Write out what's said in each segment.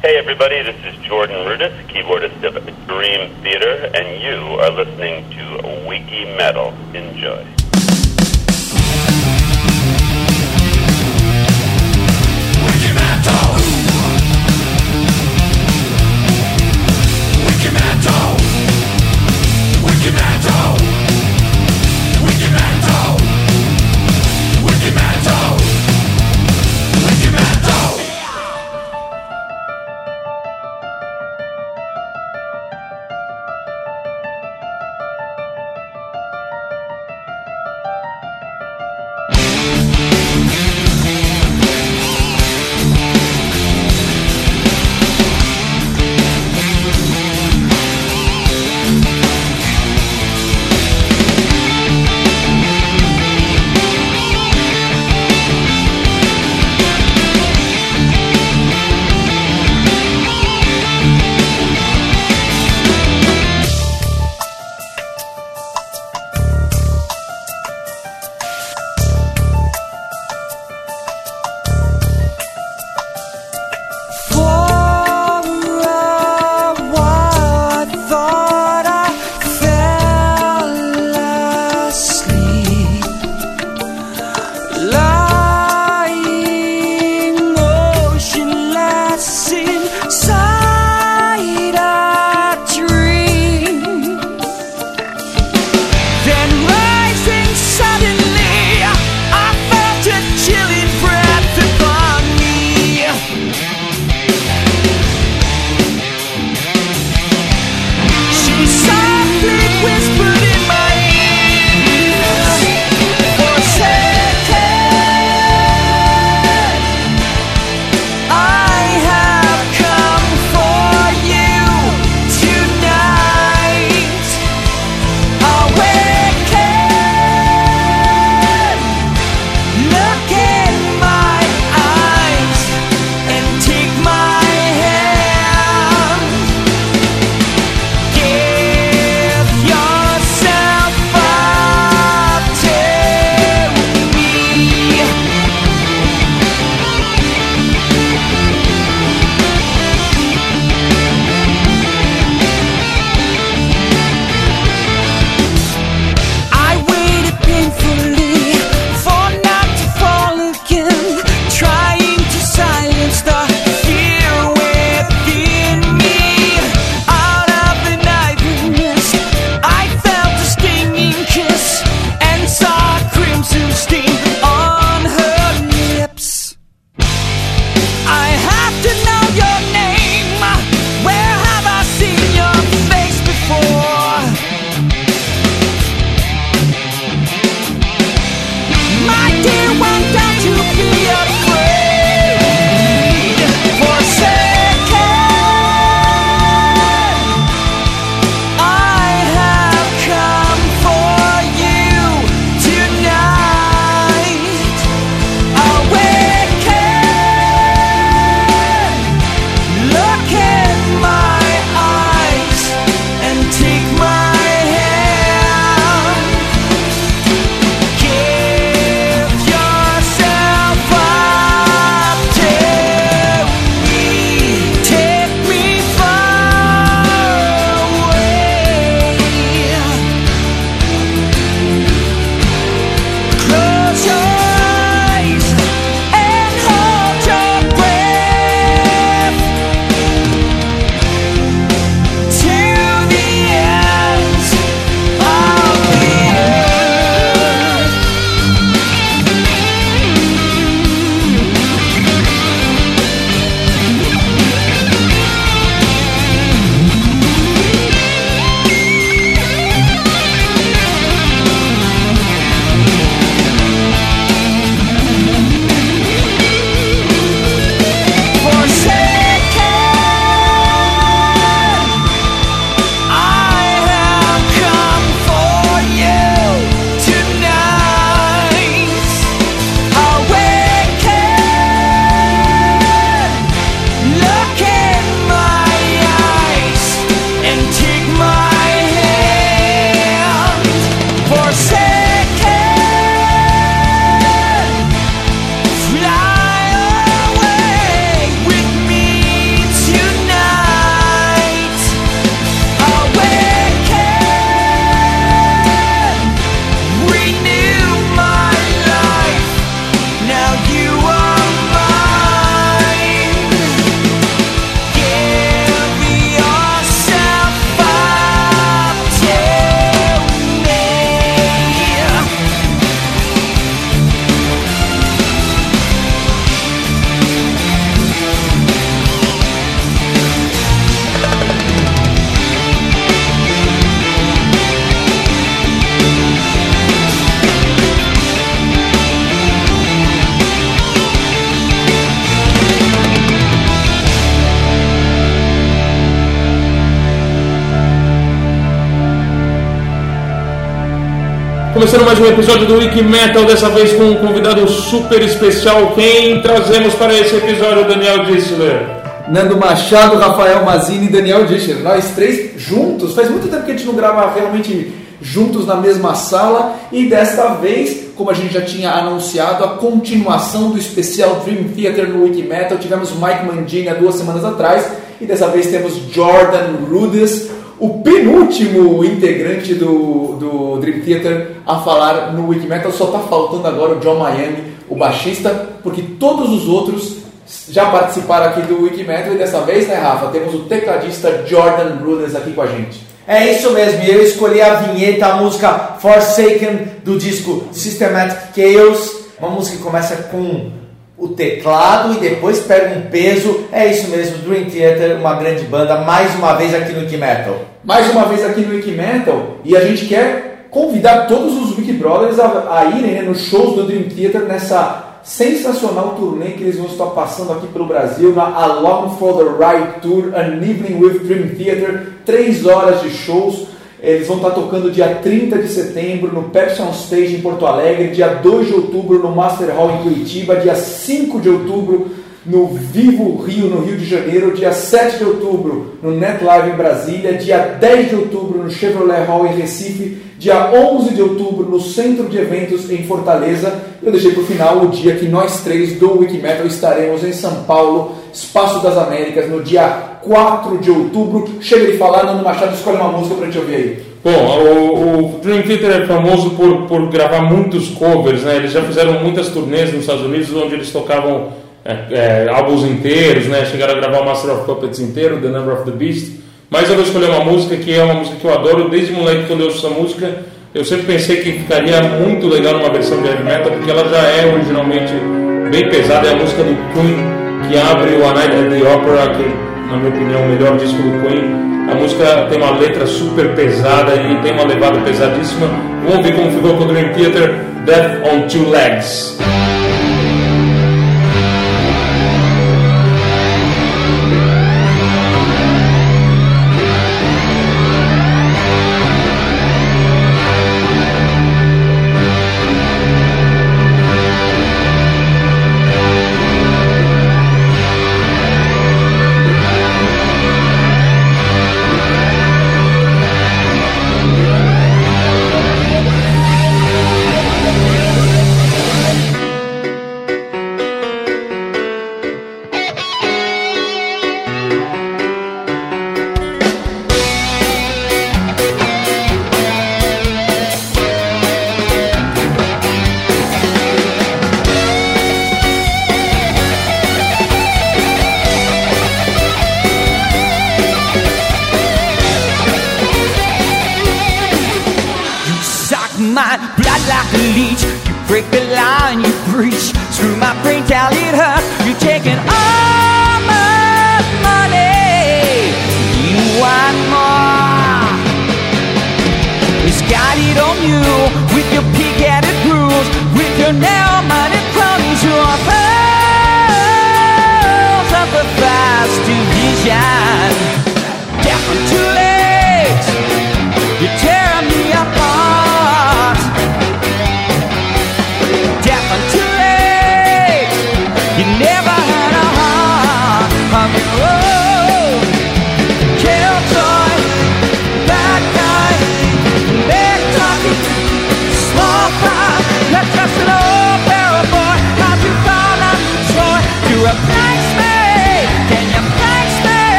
Hey, everybody, this is Jordan Rudis, keyboardist of Dream Theater, and you are listening to Wiki Metal. Enjoy. Wiki Metal! Wiki Metal! Wiki Metal! Começando mais um episódio do Wiki Metal, dessa vez com um convidado super especial. Quem trazemos para esse episódio, Daniel Dissler? Nando Machado, Rafael Mazini e Daniel Dissler. Nós três juntos. Faz muito tempo que a gente não grava realmente juntos na mesma sala e desta vez, como a gente já tinha anunciado, a continuação do especial Dream Theater no Wiki Metal. Tivemos Mike Mangini há duas semanas atrás e dessa vez temos Jordan Rudess o penúltimo integrante do, do Dream Theater a falar no Wikimetal. Só está faltando agora o John Miami, o baixista, porque todos os outros já participaram aqui do Wikimetal e dessa vez, né, Rafa, temos o tecladista Jordan Brunes aqui com a gente. É isso mesmo, eu escolhi a vinheta, a música Forsaken do disco Systematic Chaos, uma música que começa com o teclado e depois pega um peso. É isso mesmo, Dream Theater, uma grande banda, mais uma vez aqui no Wiki Metal. Mais uma vez aqui no Wiki Metal e a gente quer convidar todos os Wiki Brothers a, a irem né, nos shows do Dream Theater nessa sensacional turnê que eles vão estar passando aqui pelo Brasil na Along for the Ride Tour, An Evening with Dream Theater, três horas de shows eles vão estar tocando dia 30 de setembro no Pepsi on Stage em Porto Alegre, dia 2 de outubro no Master Hall em Curitiba, dia 5 de outubro no Vivo Rio, no Rio de Janeiro, dia 7 de outubro no Net Live em Brasília, dia 10 de outubro no Chevrolet Hall em Recife, dia 11 de outubro no Centro de Eventos em Fortaleza. Eu deixei para o final o dia que nós três do Wikimetal estaremos em São Paulo, Espaço das Américas, no dia 4 de outubro. Chega de falar, Nando Machado, escolhe uma música para a gente ouvir aí. Bom, o, o, Dream Theater é famoso por, por gravar muitos covers, né? Eles já fizeram muitas turnês nos Estados Unidos onde eles tocavam é, é, álbuns inteiros, né? Chegaram a gravar o Master of Puppets inteiro, The Number of the Beast. Mas eu vou escolher uma música que é uma música que eu adoro desde moleque quando eu ouço essa música. Eu sempre pensei que ficaria muito legal numa versão de heavy metal porque ela já é originalmente bem pesada. É a música do Queen que abre o A Night at the Opera, que na minha opinião, o melhor disco do Queen. A música tem uma letra super pesada e tem uma levada pesadíssima. Vamos ver como ficou com o Dream Theater, Death on Two Legs.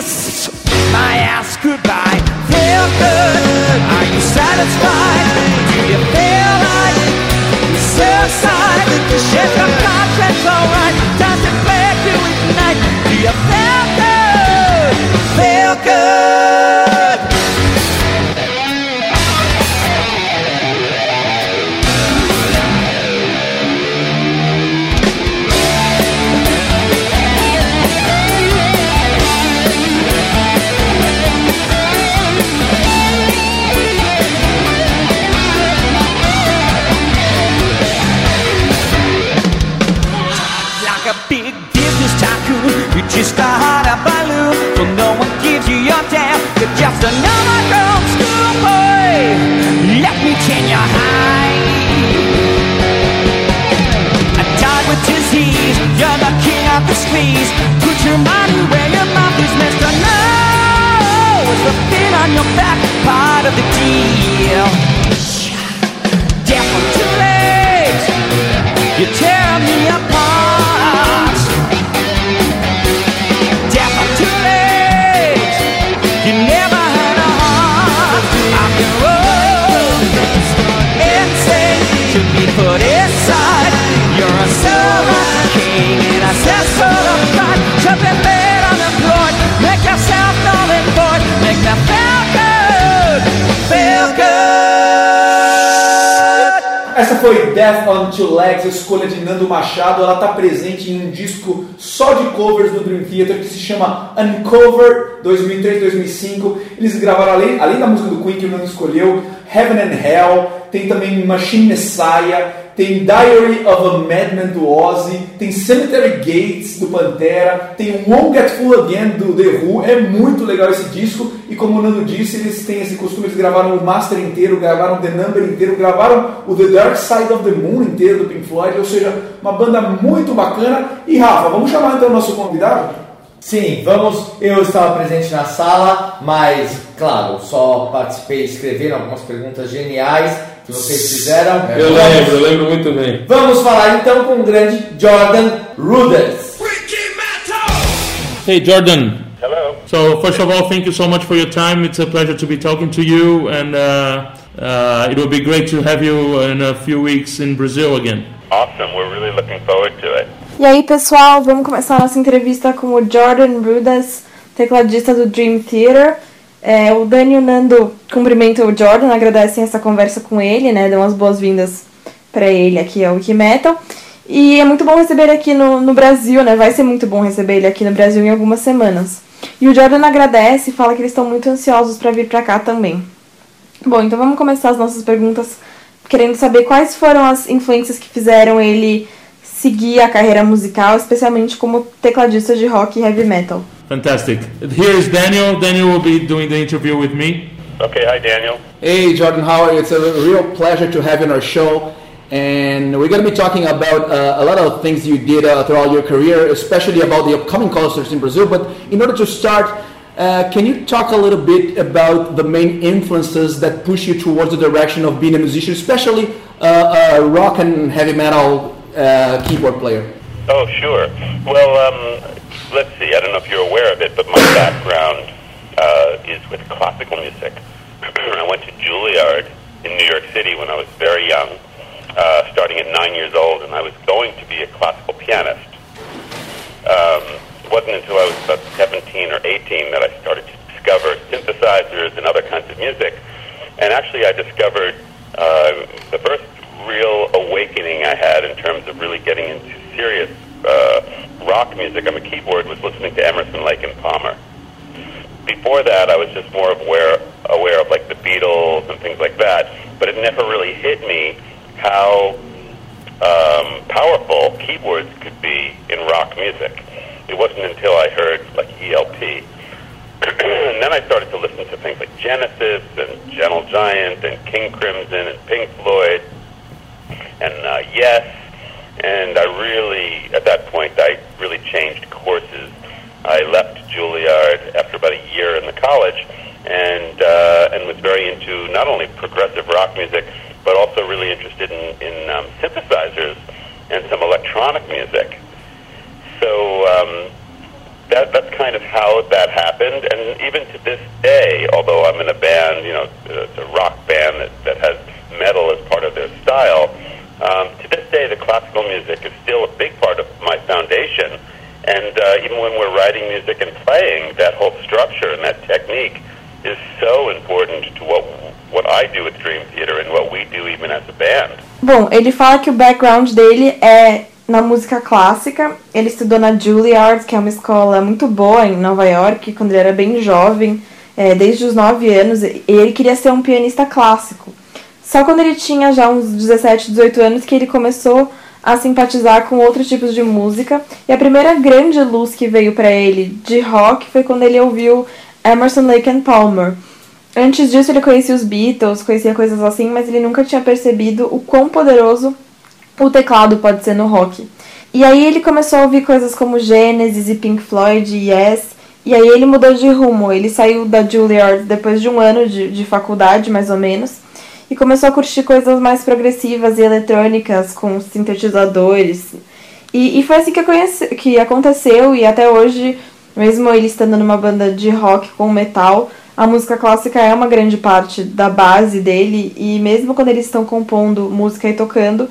kiss my ass goodbye. Feel good? Are you satisfied? Do you feel like suicide? Shit, the contract's alright. Does it make you ignite? Do you feel good? Feel good. Back part of the deal. Death on two legs, you tear me apart. Death on two legs, you never had a heart. I'm your own, insane to be put aside. You're a silver king and a cesspool of pride. To be made foi Death on Two Legs, a escolha de Nando Machado. Ela está presente em um disco só de covers do Dream Theater que se chama Uncover 2003-2005. Eles gravaram, além, além da música do Queen que o Nando escolheu, Heaven and Hell, tem também Machine Messiah, tem Diary of a Madman do Ozzy, tem Cemetery Gates do Pantera, tem Won't Get Full Again do The Who. É muito legal esse disco e como o Nando disse, eles têm esse costume, eles gravaram o Master inteiro, gravaram The Number inteiro, gravaram o The Dark Side of the Moon inteiro do Pink Floyd, ou seja, uma banda muito bacana. E Rafa, vamos chamar então o nosso convidado? Sim, vamos. Eu estava presente na sala, mas, claro, só participei escrevendo algumas perguntas geniais que vocês fizeram. Eu lembro, eu lembro muito bem. Vamos falar então com o grande Jordan Rudess. Hey, Jordan. Hello. So, first of all, thank you so much for your time. It's a pleasure to be talking to you, and uh, uh, it will be great to have you in a few weeks in Brazil again. Awesome. We're really looking forward to it. E aí, pessoal, vamos começar a nossa entrevista com o Jordan Rudess, tecladista do Dream Theater. É, o Dani e o Nando cumprimentam o Jordan, agradecem essa conversa com ele, né? Dão as boas-vindas para ele aqui ao Wiki Metal. E é muito bom receber ele aqui no, no Brasil, né? Vai ser muito bom receber ele aqui no Brasil em algumas semanas. E o Jordan agradece e fala que eles estão muito ansiosos para vir para cá também. Bom, então vamos começar as nossas perguntas querendo saber quais foram as influências que fizeram ele seguir a carreira musical, especialmente como tecladista de rock e heavy metal. Fantastic. Here is Daniel. Daniel will be doing the interview with me. Okay. Hi, Daniel. Hey, Jordan, how are you? It's a real pleasure to have you on our show. And we're going to be talking about uh, a lot of things you did uh, throughout your career, especially about the upcoming concerts in Brazil. But in order to start, uh, can you talk a little bit about the main influences that push you towards the direction of being a musician, especially uh, a rock and heavy metal uh, keyboard player? Oh, sure. Well, um, let's see. I don't know if you're aware of it, but my background uh, is with classical music. I went to Juilliard in New York City when I was very young, uh, starting at nine years old, and I was going to be a classical pianist. Um, it wasn't until I was about 17 or 18 that I started to discover synthesizers and other kinds of music. And actually, I discovered uh, the first real awakening I had in terms of really getting into serious uh, rock music on the keyboard was listening to Emerson, Lake and Palmer. Before that, I was just more aware aware of like the Beatles and things like that, but it never really hit me how um, powerful keyboards could be in rock music. It wasn't until I heard like ELP, and then I started to listen to things like Genesis and Gentle Giant and King Crimson and Pink Floyd and uh, Yes. And I really, at that point, I really changed courses. I left Juilliard after about a year in the college, and uh, and was very into not only progressive rock music, but also really interested in, in um, synthesizers and some electronic music. So um, that that's kind of how that happened. And even to this day, although I'm in a band, you know, it's a rock band that, that has metal as style, um, to this day, the classical music is still a big part of my foundation. And uh, even when we're writing music and playing, that whole structure and that technique is so important to what what I do with Dream Theater and what we do even as a band. Bom, ele fala que o background dele é na música clássica. Ele estudou na Juilliard, que é uma escola muito boa em Nova York, quando ele era bem jovem, é, desde os 9 anos, e ele queria ser um pianista clássico. Só quando ele tinha já uns 17, 18 anos que ele começou a simpatizar com outros tipos de música. E a primeira grande luz que veio para ele de rock foi quando ele ouviu Emerson, Lake and Palmer. Antes disso ele conhecia os Beatles, conhecia coisas assim, mas ele nunca tinha percebido o quão poderoso o teclado pode ser no rock. E aí ele começou a ouvir coisas como Genesis e Pink Floyd e Yes. E aí ele mudou de rumo. Ele saiu da Juilliard depois de um ano de, de faculdade, mais ou menos. E começou a curtir coisas mais progressivas e eletrônicas, com sintetizadores. E, e foi assim que, conheci, que aconteceu. E até hoje, mesmo ele estando numa banda de rock com metal, a música clássica é uma grande parte da base dele. E mesmo quando eles estão compondo música e tocando,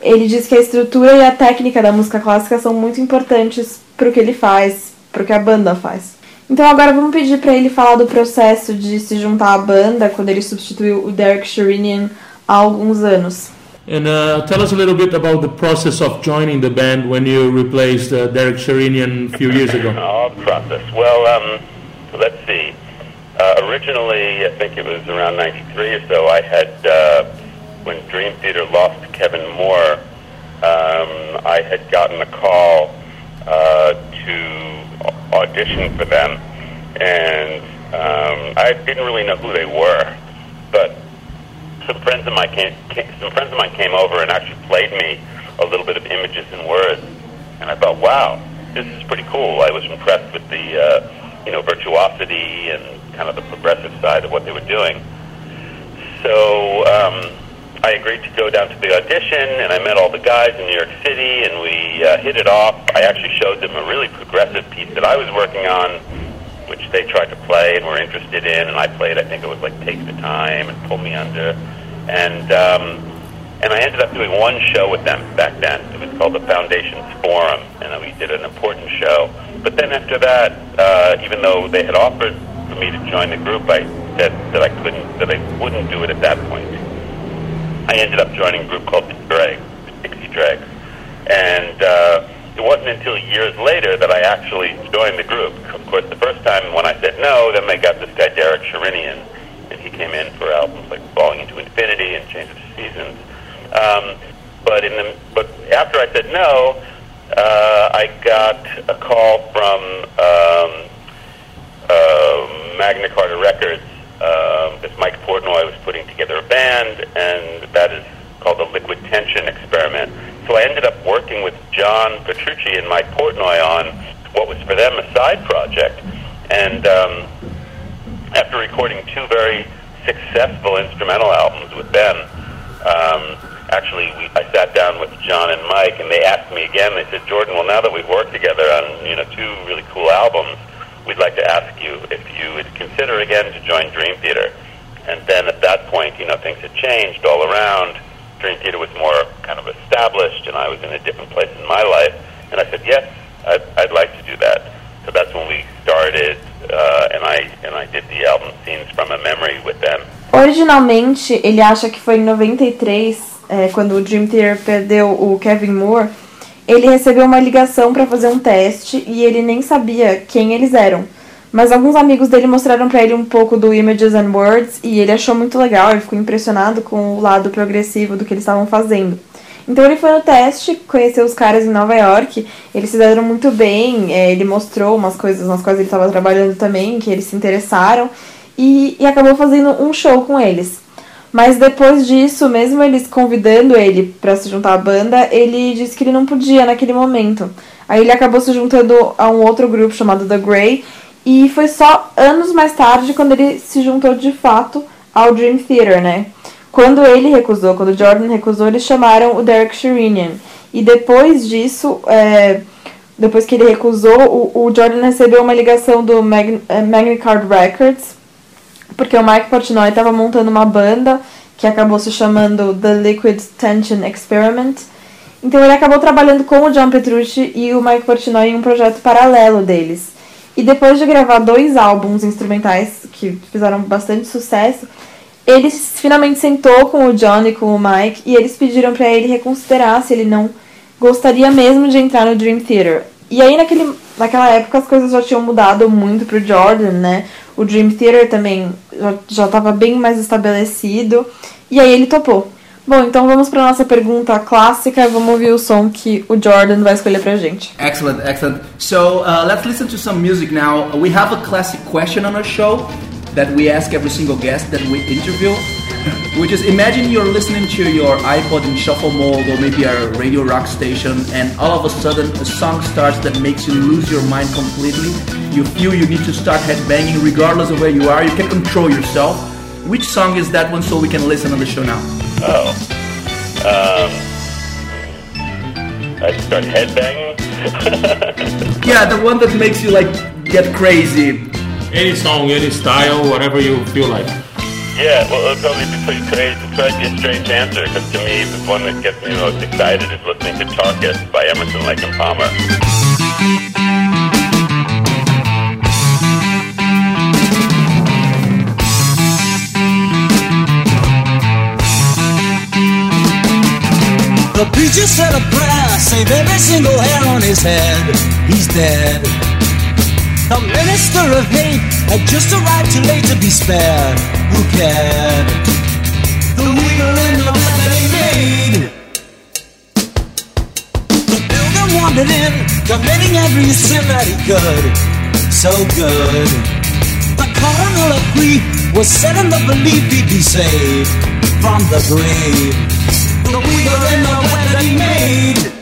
ele diz que a estrutura e a técnica da música clássica são muito importantes para o que ele faz, para o que a banda faz. Então agora vamos pedir para ele falar do processo de se juntar à banda quando ele substituiu o Derek Sherinian há alguns anos. And uh, tell us a little bit about the process of joining the band when you replaced uh, Derek Sherinian a few years ago. Oh, process. Well, um, let's see. Uh, originally, I think it was around 93 or so, I had, uh, when Dream Theater lost Kevin Moore, um, I had gotten a call uh, to audition for them. And um, I didn't really know who they were, but some friends of mine came, came, some friends of mine came over and actually played me a little bit of images and words, and I thought, wow, this is pretty cool. I was impressed with the uh, you know virtuosity and kind of the progressive side of what they were doing. So um, I agreed to go down to the audition, and I met all the guys in New York City, and we uh, hit it off. I actually showed them a really progressive piece that I was working on, which they tried to play and were interested in, and I played. I think it was like "Take the Time" and "Pull Me Under," and um, and I ended up doing one show with them back then. It was called the Foundations Forum, and we did an important show. But then after that, uh, even though they had offered for me to join the group, I said that I couldn't, that I wouldn't do it at that point. I ended up joining a group called the Drag, Dixie Dregs, and uh, it wasn't until years later that I actually joined the group. Of course, the first time when I said no, then they got this guy Derek Sherinian, and he came in for albums like Falling into Infinity and Change of Seasons. Um, but in the but after I said no, uh, I got a call from um, uh, Magna Carta Records um, because Mike Portnoy was putting together a band, and that is called the Liquid Tension Experiment. So I ended up working with John Petrucci and Mike Portnoy on what was for them a side project, and um, after recording two very successful instrumental albums with them. Um, actually, we, I sat down with John and Mike, and they asked me again. They said, "Jordan, well, now that we've worked together on you know two really cool albums, we'd like to ask you if you would consider again to join Dream Theater." And then at that point, you know, things had changed all around. Dream Theater was more kind of established, and I was in a different place in my life. And I said, "Yes, I'd, I'd like to do that." So that's when we started, uh, and I and I did the album Scenes from a Memory with them. Originalmente, ele acha que foi em 93, é, quando o Dream Theater perdeu o Kevin Moore, ele recebeu uma ligação para fazer um teste e ele nem sabia quem eles eram. Mas alguns amigos dele mostraram para ele um pouco do Images and Words e ele achou muito legal, ele ficou impressionado com o lado progressivo do que eles estavam fazendo. Então ele foi no teste, conheceu os caras em Nova York, eles se deram muito bem, é, ele mostrou umas coisas nas quais ele estava trabalhando também, que eles se interessaram, e, e acabou fazendo um show com eles. Mas depois disso, mesmo eles convidando ele para se juntar à banda, ele disse que ele não podia naquele momento. Aí ele acabou se juntando a um outro grupo chamado The Grey, e foi só anos mais tarde quando ele se juntou de fato ao Dream Theater, né? Quando ele recusou, quando o Jordan recusou, eles chamaram o Derek Sherinian. E depois disso, é, depois que ele recusou, o, o, Jordan recebeu uma ligação do Mag, é, Magna Card Records, porque o Mike Portnoy estava montando uma banda que acabou se chamando The Liquid Tension Experiment. Então ele acabou trabalhando com o John Petrucci e o Mike Portnoy em um projeto paralelo deles. E depois de gravar dois álbuns instrumentais que fizeram bastante sucesso, ele finalmente sentou com o John e com o Mike e eles pediram para ele reconsiderar se ele não gostaria mesmo de entrar no Dream Theater. E aí naquele, naquela época as coisas já tinham mudado muito pro Jordan, né? O Dream Theater também já estava bem mais estabelecido e aí ele topou. Bom, então vamos para nossa pergunta clássica. Vamos ouvir o som que o Jordan vai escolher pra gente. Excellent, excellent. So uh, let's listen to some music now. We have a classic question on our show that we ask every single guest that we interview. which is imagine you're listening to your iPod in shuffle mode or maybe a radio rock station, and all of a sudden a song starts that makes you lose your mind completely. You feel you need to start headbanging regardless of where you are. You can control yourself. Which song is that one so we can listen on the show now? Oh. Um, I start headbanging. Yeah, the one that makes you like get crazy. Any song, any style, whatever you feel like. Yeah, well, it'll probably be pretty crazy. It's probably a strange answer because to me, the one that gets me most excited is listening to Tarkus by Emerson, Lake and Palmer. The preacher said a prayer, save every single hair on his head. He's dead. The minister of hate had just arrived too late to be spared. Who cared? The weaver in the bed that he made. The builder wandered in, committing every sin that he could. So good. The coroner of grief was set in the belief he'd be saved from the grave. The weaver in the web that he made.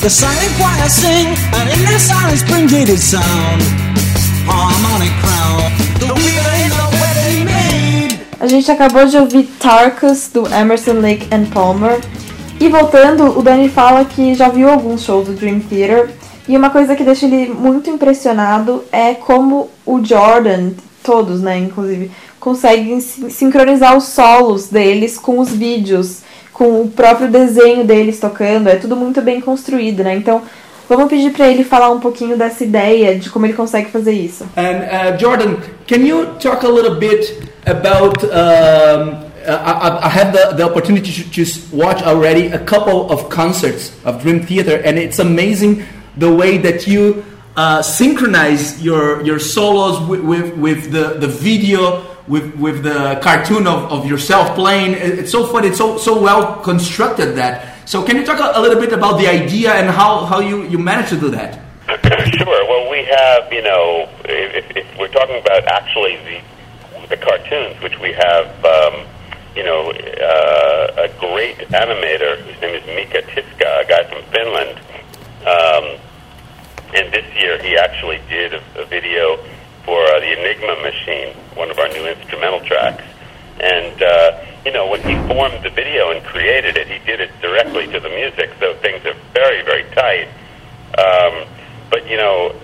The silent choir sing, and in their silence bring sound. Harmonic crown, the he made. A gente acabou de ouvir Tarkus, do Emerson, Lake and Palmer. E voltando, o Dani fala que já viu alguns shows do Dream Theater. E uma coisa que deixa ele muito impressionado é como o Jordan, todos, né, inclusive, conseguem sin- sincronizar os solos deles com os vídeos, com o próprio desenho deles tocando. É tudo muito bem construído, né? Então, vamos pedir pra ele falar um pouquinho dessa ideia de como ele consegue fazer isso. And uh, Jordan, can you talk a little bit about? Um, I- I had the, the opportunity to just watch already a couple of concerts of Dream Theater, and it's amazing the way that you uh, synchronize your your solos with, with, with the, the video. With, with the cartoon of, of yourself playing, it's so fun. It's so so well constructed that. So can you talk a, a little bit about the idea and how, how you, you managed to do that? sure. Well, we have, you know, if, if we're talking about actually the the cartoons, which we have, um, you know, uh, a great animator whose name is Mika Tiska, a guy from Finland. Um, and this year, he actually did a, a video for uh, the Enigma Machine, one of our new instrumental tracks. And, uh, you know, when he formed the video and created it, he did it directly to the music, so things are very, very tight. Um, but, you know,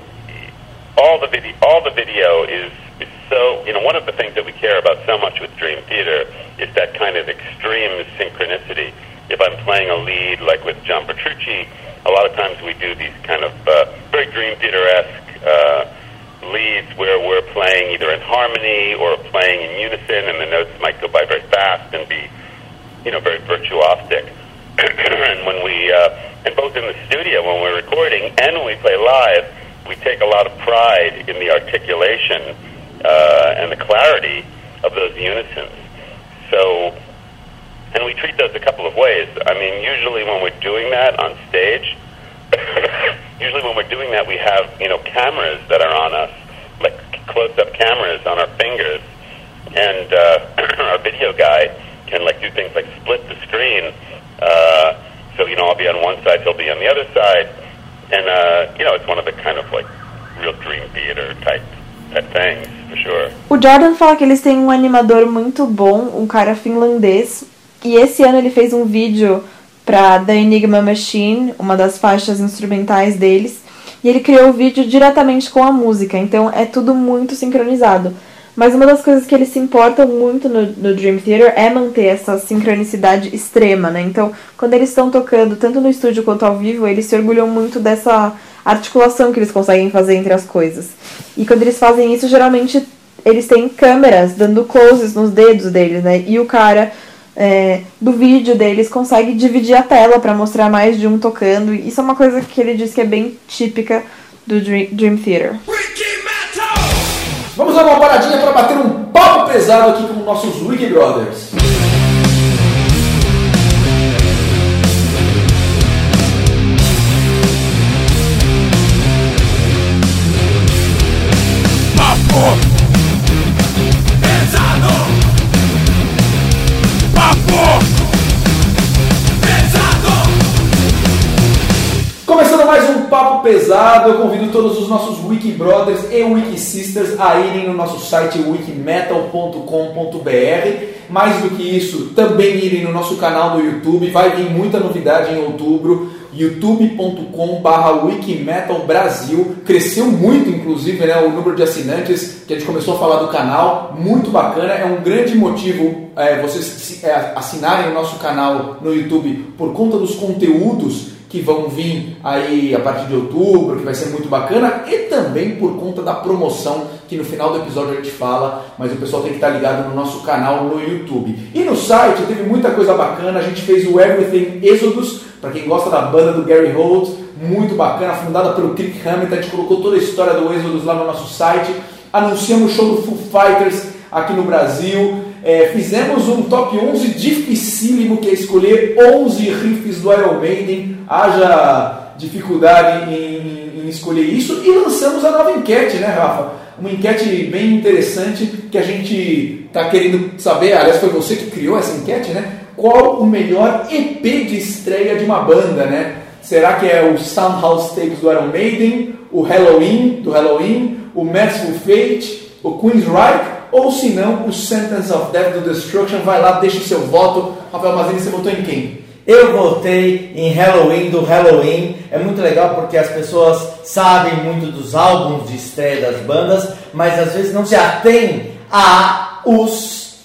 all the video, all the video is, is so, you know, one of the things that we care about so much with Dream Theater is that kind of extreme synchronicity. If I'm playing a lead, like with John Petrucci, a lot of times we do these kind of uh, very Dream Theater-esque uh, leads where we're playing either in harmony or playing in unison, and the notes might go by very fast and be, you know, very virtuosic. and when we, uh, and both in the studio when we're recording and when we play live, we take a lot of pride in the articulation uh, and the clarity of those unisons. So, and we treat those a couple of ways. I mean, usually when we're doing that on stage, usually when we're doing that, we have you know cameras that are on us, like close-up cameras on our fingers, and uh, our video guy can like do things like split the screen. Uh, so you know, I'll be on one side, he'll be on the other side, and uh, you know, it's one of the kind of like real dream theater type things for sure. O Jordan fala que eles têm um animador muito bom, um cara finlandês, e esse ano ele fez um vídeo para The Enigma Machine, uma das faixas instrumentais deles, e ele criou o vídeo diretamente com a música, então é tudo muito sincronizado. Mas uma das coisas que eles se importam muito no, no Dream Theater é manter essa sincronicidade extrema, né? Então, quando eles estão tocando, tanto no estúdio quanto ao vivo, eles se orgulham muito dessa articulação que eles conseguem fazer entre as coisas. E quando eles fazem isso, geralmente eles têm câmeras dando closes nos dedos deles, né? E o cara é, do vídeo deles consegue dividir a tela para mostrar mais de um tocando. E Isso é uma coisa que ele diz que é bem típica do Dream, Dream Theater. Vamos dar uma paradinha para bater um papo pesado aqui com nossos Wiki Brothers. Pesado, eu convido todos os nossos Wiki Brothers e Wiki Sisters a irem no nosso site wikimetal.com.br. Mais do que isso, também irem no nosso canal no YouTube, vai vir muita novidade em outubro youtube.com.br Wikimetal Brasil. Cresceu muito, inclusive, né, o número de assinantes que a gente começou a falar do canal. Muito bacana, é um grande motivo é, vocês é, assinarem o nosso canal no YouTube por conta dos conteúdos que vão vir aí a partir de outubro, que vai ser muito bacana, e também por conta da promoção que no final do episódio a gente fala, mas o pessoal tem que estar ligado no nosso canal no YouTube. E no site teve muita coisa bacana, a gente fez o Everything Exodus, para quem gosta da banda do Gary Holt, muito bacana, fundada pelo Kirk Hammett, a gente colocou toda a história do Exodus lá no nosso site, anunciamos o show do Foo Fighters aqui no Brasil, é, fizemos um top 11 dificílimo, que é escolher 11 riffs do Iron Maiden, haja dificuldade em, em- escolher isso, e lançamos a nova enquete, né, Rafa? Uma enquete bem interessante que a gente está querendo saber, aliás, foi você que criou essa enquete, né? Qual o melhor EP de estreia de uma banda, né? Será que é o Soundhouse Tapes do Iron Maiden, o Halloween do Halloween, o Merciful Fate, o Queen's Reich, ou se não, o Sentence of Death do Destruction? Vai lá, deixa o seu voto. Rafael Mazini, você votou em quem? Eu votei em Halloween do Halloween. É muito legal porque as pessoas sabem muito dos álbuns de estreia das bandas, mas às vezes não se atém a os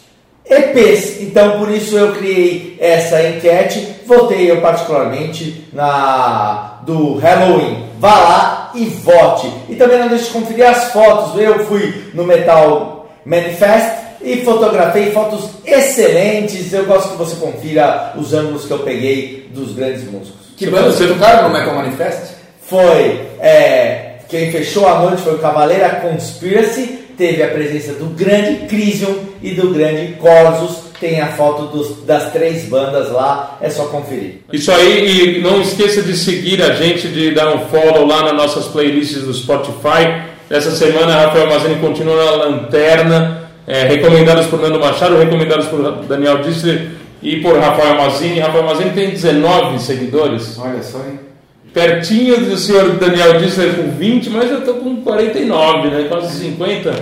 EPs. Então por isso eu criei essa enquete. Votei eu particularmente na do Halloween. Vá lá e vote. E também não deixe de conferir as fotos. Eu fui no Metal Manifest e fotografei fotos excelentes. Eu gosto que você confira os ângulos que eu peguei dos grandes músicos. Que banda você tocaram no Metal Manifest? Foi é, quem fechou a noite foi o Cavaleira Conspiracy. Teve a presença do grande Crisium e do grande Corsus. Tem a foto dos- das três bandas lá, é só conferir. Isso aí, e não esqueça de seguir a gente, de dar um follow lá nas nossas playlists do Spotify. Essa semana, Rafael Mazini continua na lanterna, é, recomendados por Nando Machado, recomendados por Daniel Dissler e por Rafael Mazini. Rafael Mazini tem 19 seguidores. Olha só, hein? pertinho do senhor Daniel Dissler com 20, mas eu tô com 49, né? Quase 50.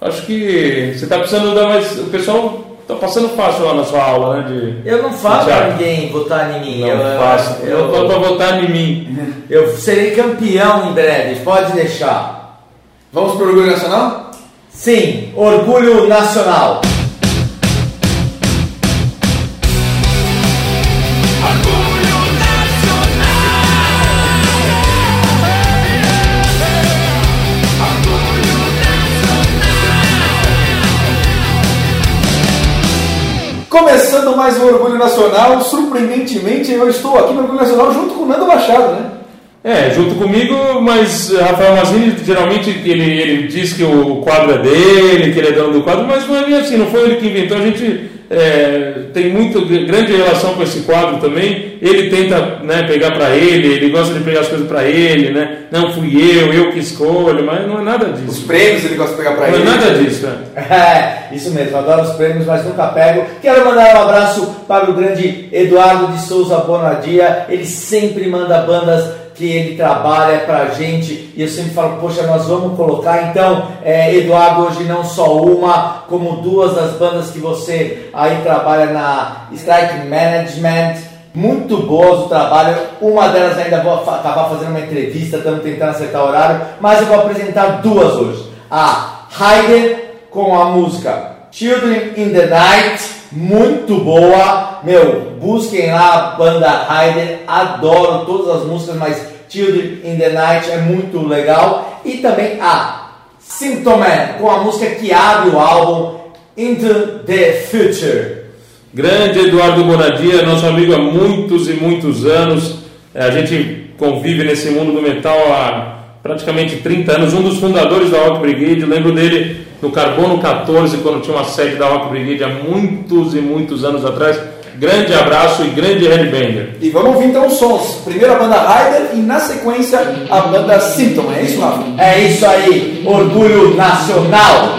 Acho que você tá precisando dar mais. O pessoal tá passando fácil lá na sua aula, né? De... Eu não falo pra Thiago. ninguém votar em mim. Não eu, faço. Eu, eu, tô pra votar em mim. eu serei campeão em breve, pode deixar. Vamos pro Orgulho Nacional? Sim, orgulho nacional. Começando mais um Orgulho Nacional, surpreendentemente eu estou aqui no Orgulho Nacional junto com o Nando Machado, né? É, junto comigo, mas Rafael Mazini geralmente ele, ele diz que o quadro é dele, que ele é dono do quadro, mas não é bem assim, não foi ele que inventou, a gente é, tem muito grande relação com esse quadro também. Ele tenta né, pegar para ele, ele gosta de pegar as coisas para ele, né? Não fui eu, eu que escolho, mas não é nada Os disso. prêmios ele gosta de pegar pra Não é ele. nada disso, né? É, isso mesmo, adoro os prêmios, mas nunca pego. Quero mandar um abraço para o grande Eduardo de Souza Bonadia. Ele sempre manda bandas que ele trabalha pra gente e eu sempre falo, poxa, nós vamos colocar. Então, é, Eduardo, hoje não só uma, como duas das bandas que você aí trabalha na Strike Management. Muito boas o trabalho. Uma delas ainda vou acabar fazendo uma entrevista, estamos tentando acertar o horário, mas eu vou apresentar duas hoje. A Heider com a música Children in the Night, muito boa. Meu, busquem lá a banda Heider, adoro todas as músicas, mas Children in the Night é muito legal. E também a Symptoman com a música que abre o álbum Into the Future. Grande Eduardo Bonadia, nosso amigo há muitos e muitos anos. A gente convive nesse mundo do metal há praticamente 30 anos. Um dos fundadores da Rock Brigade. Lembro dele no Carbono 14, quando tinha uma sede da Rock Brigade há muitos e muitos anos atrás. Grande abraço e grande headbanger. E vamos ouvir então os sons. Primeiro a banda Ryder e na sequência a banda Symptom. É isso, Rafa? É isso aí, orgulho nacional.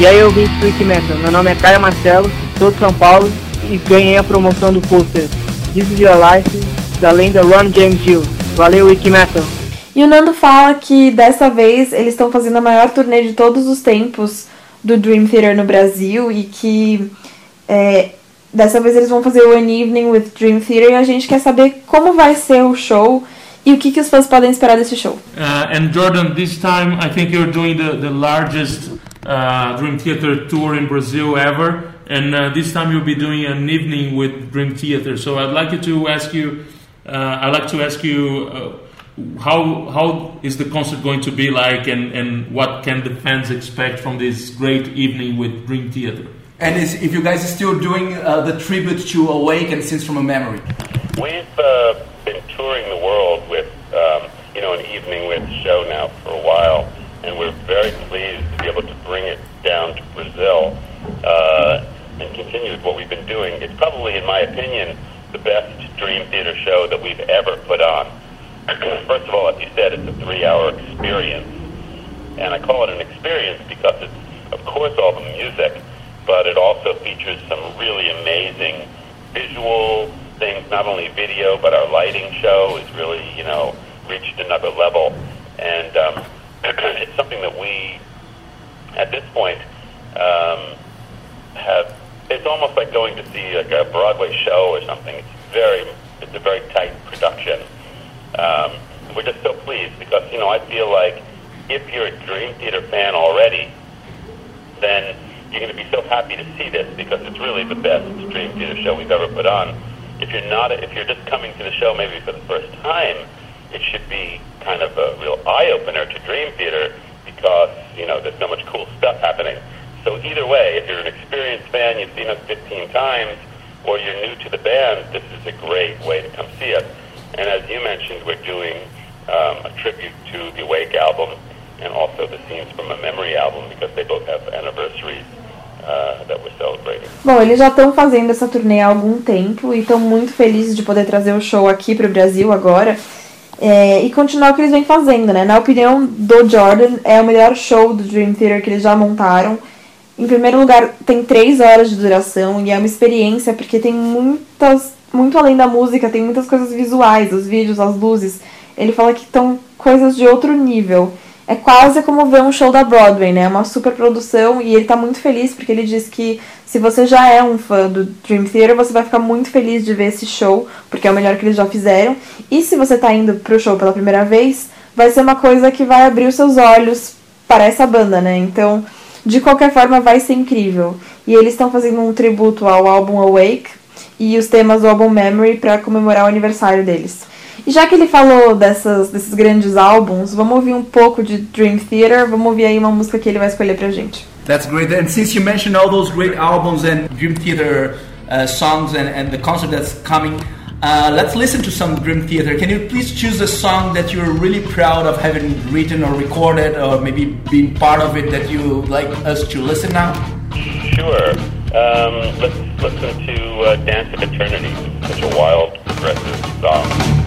E aí eu vim pro Metal. Meu nome é Caio Marcelo, sou de São Paulo e ganhei a promoção do pôster This is Your Life, da lenda Ron James Dio. Valeu, Wiki Metal! E o Nando fala que dessa vez eles estão fazendo a maior turnê de todos os tempos do Dream Theater no Brasil e que é, dessa vez eles vão fazer o An Evening with Dream Theater e a gente quer saber como vai ser o show e o que, que os fãs podem esperar desse show. Uh, and Jordan, this time I think you're doing the, the largest uh, Dream Theater tour in Brazil ever, and uh, this time you'll be doing an evening with Dream Theater. So I'd like you to ask you, uh, I'd like to ask you, uh, how how is the concert going to be like, and, and what can the fans expect from this great evening with Dream Theater? And is, if you guys are still doing uh, the tribute to Awake and Scenes from a Memory. We've uh, been touring the world with, um, you know, an evening with show now for a while, and we're very pleased bring it down to Brazil uh, and continue what we've been doing. It's probably, in my opinion, the best Dream Theater show that we've ever put on. First of all, as you said, it's a three-hour experience, and I call it an experience because it's, of course, all the music, but it also features some really amazing visual things, not only video, but our lighting show is really, you know, reached another level. And um, it's something that we, at this point, um, have. It's almost like going to see like a Broadway show or something. It's very, it's a very tight production. Um, we're just so pleased because you know I feel like if you're a Dream Theater fan already, then you're going to be so happy to see this because it's really the best Dream Theater show we've ever put on. If you're not, if you're just coming to the show maybe for the first time, it should be kind of a real eye opener to Dream Theater because you know there's so much cool stuff happening. So either way, if you're an experienced fan, you've seen us 15 times, or you're new to the band, this is a great way to come see us. And as you mentioned, we're doing um, a tribute to the Awake album and also the Scenes from a Memory album because they both have anniversaries uh, that we're celebrating. Bom, eles já estão fazendo essa turnê há algum tempo e estão muito felizes de poder trazer o show aqui para o Brasil agora. É, e continuar o que eles vêm fazendo, né? Na opinião do Jordan, é o melhor show do Dream Theater que eles já montaram. Em primeiro lugar, tem três horas de duração e é uma experiência porque tem muitas, muito além da música, tem muitas coisas visuais, os vídeos, as luzes. Ele fala que estão coisas de outro nível. É quase como ver um show da Broadway, né? É uma super produção e ele tá muito feliz porque ele diz que se você já é um fã do Dream Theater, você vai ficar muito feliz de ver esse show, porque é o melhor que eles já fizeram. E se você tá indo pro show pela primeira vez, vai ser uma coisa que vai abrir os seus olhos para essa banda, né? Então, de qualquer forma, vai ser incrível. E eles estão fazendo um tributo ao álbum Awake e os temas do álbum Memory para comemorar o aniversário deles. E já que ele falou dessas, desses grandes álbuns, vamos ouvir um pouco de Dream Theater, vamos ouvir aí uma música que ele vai escolher pra gente. That's great. And since you mentioned all those great albums and Dream Theater uh, songs and, and the concert that's coming, uh, let's listen to some Dream Theater. Can you please choose a song that you're really proud of having written or recorded or maybe being part of it that you would like us to listen now? Sure. Um, let's listen to uh, Dance of Eternity, such a wild, progressive song.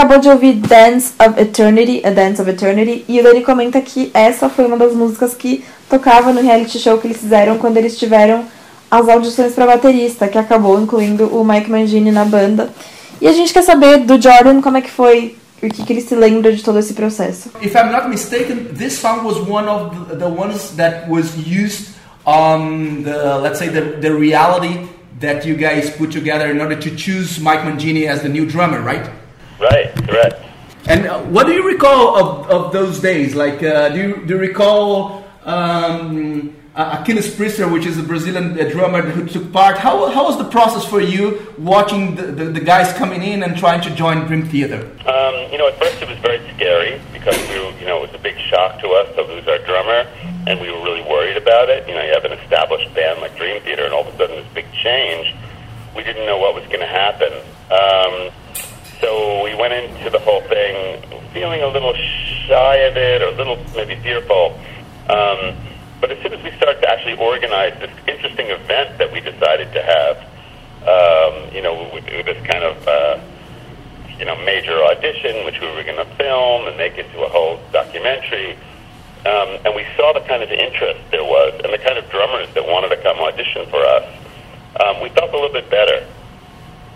Acabou de ouvir Dance of Eternity, A Dance of Eternity, e o Dani comenta que essa foi uma das músicas que tocava no reality show que eles fizeram quando eles tiveram as audições para baterista, que acabou incluindo o Mike Mangini na banda. E a gente quer saber do Jordan como é que foi, o que, que ele se lembra de todo esse processo. If I'm not mistaken, this song was one of the, the ones that was used on the, let's say, the, the reality that you guys put together in order to choose Mike Mangini as the new drummer, right? Right, correct. And uh, what do you recall of, of those days? Like, uh, do, you, do you recall um, Achilles Priester, which is a Brazilian uh, drummer who took part? How, how was the process for you watching the, the, the guys coming in and trying to join Dream Theater? Um, you know, at first it was very scary because we were, you know, it was a big shock to us to lose our drummer, and we were really worried about it. You know, you have an established band like Dream Theater, and all of a sudden this big change. We didn't know what was going to happen. Um, so we went into the whole thing feeling a little shy of it, or a little maybe fearful. Um, but as soon as we started to actually organize this interesting event that we decided to have, um, you know, with, with this kind of uh, you know major audition, which we were going to film and make into a whole documentary. Um, and we saw the kind of interest there was, and the kind of drummers that wanted to come audition for us. Um, we felt a little bit better.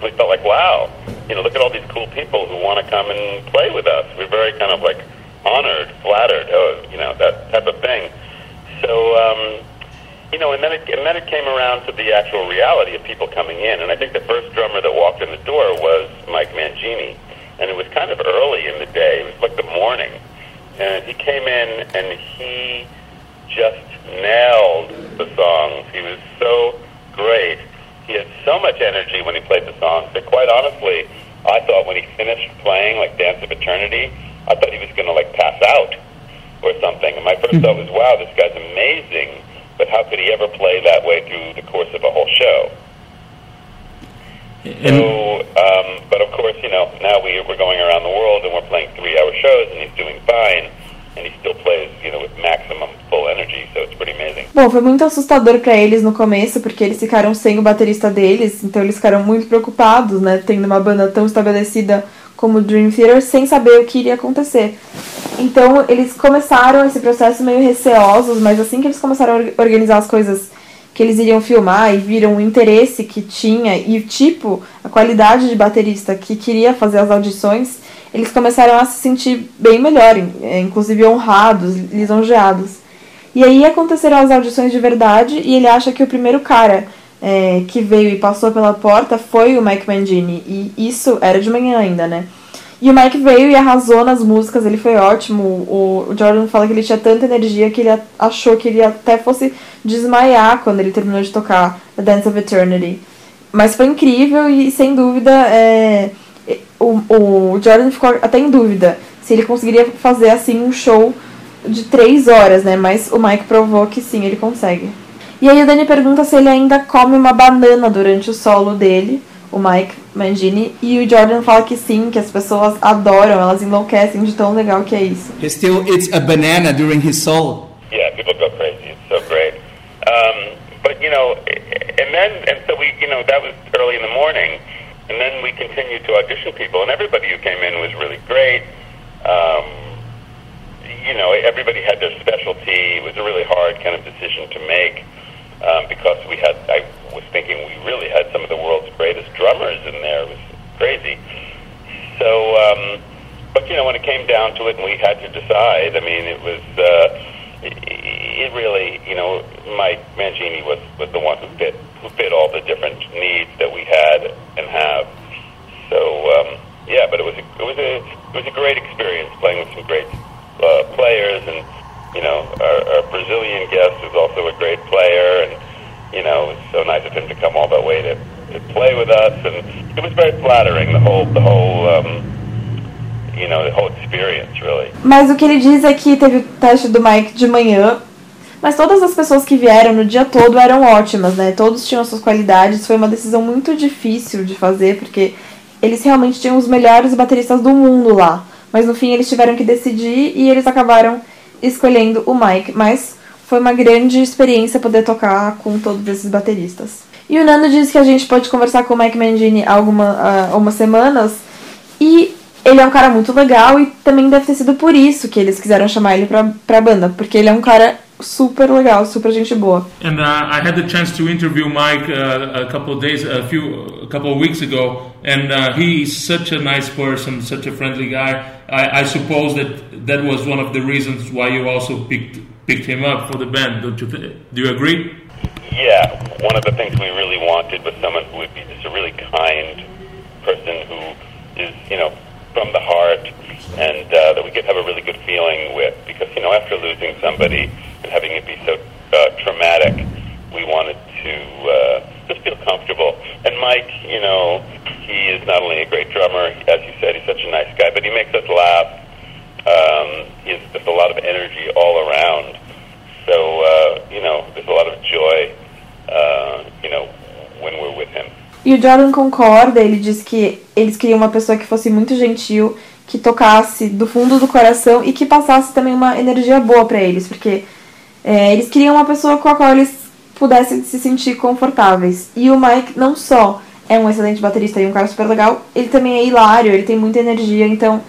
We felt like, wow, you know, look at all these cool people who want to come and play with us. We're very kind of like honored, flattered, oh, you know, that type of thing. So, um, you know, and then it and then it came around to the actual reality of people coming in. And I think the first drummer that walked in the door was Mike Mangini, and it was kind of early in the day. It was like the morning, and he came in and he just nailed the songs. He was so great. He had so much energy when he played the songs that, quite honestly, I thought when he finished playing like Dance of Eternity, I thought he was going to like pass out or something. And my first thought was, wow, this guy's amazing, but how could he ever play that way through the course of a whole show? So, um, but of course, you know, now we, we're going around the world and we're playing three-hour shows, and he's doing fine, Bom, foi muito assustador pra eles no começo, porque eles ficaram sem o baterista deles, então eles ficaram muito preocupados, né, tendo uma banda tão estabelecida como Dream Theater, sem saber o que iria acontecer. Então eles começaram esse processo meio receosos, mas assim que eles começaram a or- organizar as coisas que eles iriam filmar e viram o interesse que tinha e o tipo, a qualidade de baterista que queria fazer as audições, eles começaram a se sentir bem melhor, eh, inclusive honrados, lisonjeados. E aí aconteceram as audições de verdade e ele acha que o primeiro cara é, que veio e passou pela porta foi o Mike Mangini. E isso era de manhã ainda, né? E o Mike veio e arrasou nas músicas, ele foi ótimo. O, o Jordan fala que ele tinha tanta energia que ele achou que ele até fosse desmaiar quando ele terminou de tocar The Dance of Eternity. Mas foi incrível e, sem dúvida, é, o, o Jordan ficou até em dúvida se ele conseguiria fazer assim um show de três horas, né? Mas o Mike provou que sim, ele consegue. E aí o Dani pergunta se ele ainda come uma banana durante o solo dele, o Mike Mangini, e o Jordan fala que sim, que as pessoas adoram, elas enlouquecem de tão legal que é isso. He still eats a banana during his solo. Yeah, people go crazy. It's so great. Um, but you know, and then and so we, you know, that was early in the morning, and then we continued to audition people, and everybody who came in was really great. Um, you know, everybody had their specialty. It was a really hard kind of decision to make um, because we had. I was thinking we really had some of the world's greatest drummers in there. It was crazy. So, um, but you know, when it came down to it, and we had to decide. I mean, it was. Uh, it, it really, you know, Mike Mangini was, was the one who fit fit all the different needs that we had and have. So um, yeah, but it was a, it was a it was a great experience playing with some great uh, players, and you know, our, our Brazilian guest is also a great player, and you know, it was so nice of him to come all that way to, to play with us, and it was very flattering. The whole the whole um, you know the whole experience really. Mas o que ele diz é que teve o teste do Mike de manhã, mas todas as pessoas que vieram no dia todo eram ótimas, né? Todos tinham suas qualidades. Foi uma decisão muito difícil de fazer, porque eles realmente tinham os melhores bateristas do mundo lá. Mas no fim eles tiveram que decidir e eles acabaram escolhendo o Mike. Mas foi uma grande experiência poder tocar com todos esses bateristas. E o Nando disse que a gente pode conversar com o Mike Mangini há alguma, algumas semanas. E ele é um cara muito legal e também deve ter sido por isso que eles quiseram chamar ele pra, pra banda, porque ele é um cara super legal, super gente boa. And uh, I had the chance to interview Mike uh, a couple of days, a few, a couple of weeks ago, and uh, he's such a nice person, such a friendly guy. I, I suppose that that was one of the reasons why you also picked picked him up for the band. Don't you? Th- do you agree? Yeah, one of the things we really wanted was someone who would be just a really kind person who is, you know, from the heart and uh, that we could have a really good feeling with. Because, you know, after losing somebody and having it be so uh, traumatic, we wanted to uh, just feel comfortable. And Mike, you know, he is not only a great drummer, as you said, he's such a nice guy, but he makes us laugh. Um, he has just a lot of energy all around. So, uh, you know, there's a lot of joy, uh, you know, when we're with him. E o Jordan concorda, ele diz que eles queriam uma pessoa que fosse muito gentil, que tocasse do fundo do coração e que passasse também uma energia boa pra eles, porque é, eles queriam uma pessoa com a qual eles pudessem se sentir confortáveis. E o Mike não só é um excelente baterista e um cara super legal, ele também é hilário, ele tem muita energia, então